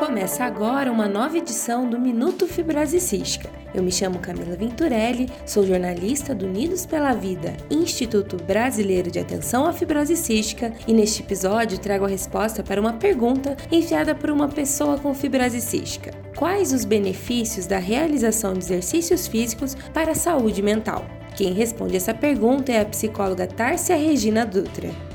Começa agora uma nova edição do Minuto Fibrose Cística. Eu me chamo Camila Venturelli, sou jornalista do Unidos pela Vida, Instituto Brasileiro de Atenção à Fibrose Cística, e neste episódio trago a resposta para uma pergunta enviada por uma pessoa com fibrose cística. Quais os benefícios da realização de exercícios físicos para a saúde mental? Quem responde essa pergunta é a psicóloga Tárcia Regina Dutra.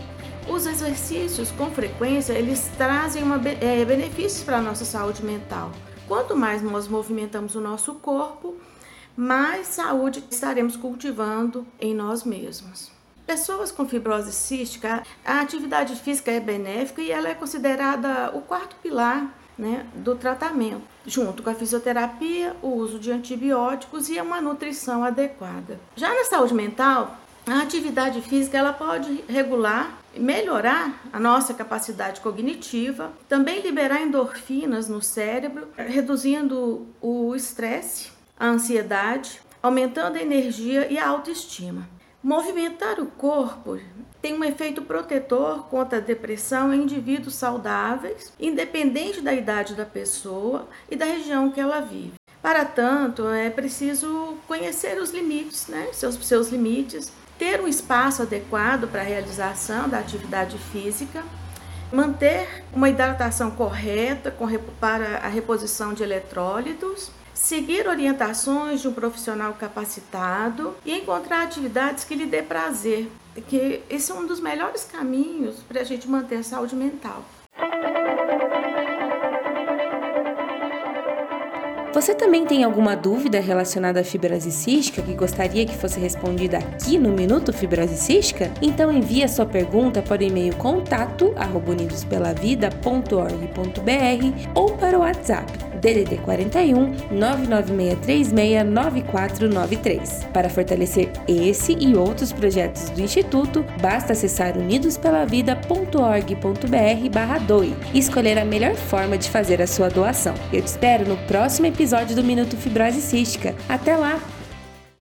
Os exercícios, com frequência, eles trazem uma, é, benefícios para a nossa saúde mental. Quanto mais nós movimentamos o nosso corpo, mais saúde estaremos cultivando em nós mesmos. Pessoas com fibrose cística, a atividade física é benéfica e ela é considerada o quarto pilar né, do tratamento, junto com a fisioterapia, o uso de antibióticos e uma nutrição adequada. Já na saúde mental, a atividade física ela pode regular, melhorar a nossa capacidade cognitiva, também liberar endorfinas no cérebro, reduzindo o estresse, a ansiedade, aumentando a energia e a autoestima. Movimentar o corpo tem um efeito protetor contra a depressão em indivíduos saudáveis, independente da idade da pessoa e da região que ela vive. Para tanto, é preciso conhecer os limites, né? seus, seus limites, ter um espaço adequado para a realização da atividade física, manter uma hidratação correta com, para a reposição de eletrólitos, seguir orientações de um profissional capacitado e encontrar atividades que lhe dê prazer, que esse é um dos melhores caminhos para a gente manter a saúde mental. Você também tem alguma dúvida relacionada à fibrose cística que gostaria que fosse respondida aqui no Minuto Fibrose Cística? Então envie a sua pergunta para o e-mail contato unidospelavida.org.br ou para o WhatsApp DDD 41 99636 9493. Para fortalecer esse e outros projetos do Instituto, basta acessar unidospelavida.org.br/doe e escolher a melhor forma de fazer a sua doação. Eu te espero no próximo episódio episódio do Minuto Fibrose Cística. Até lá!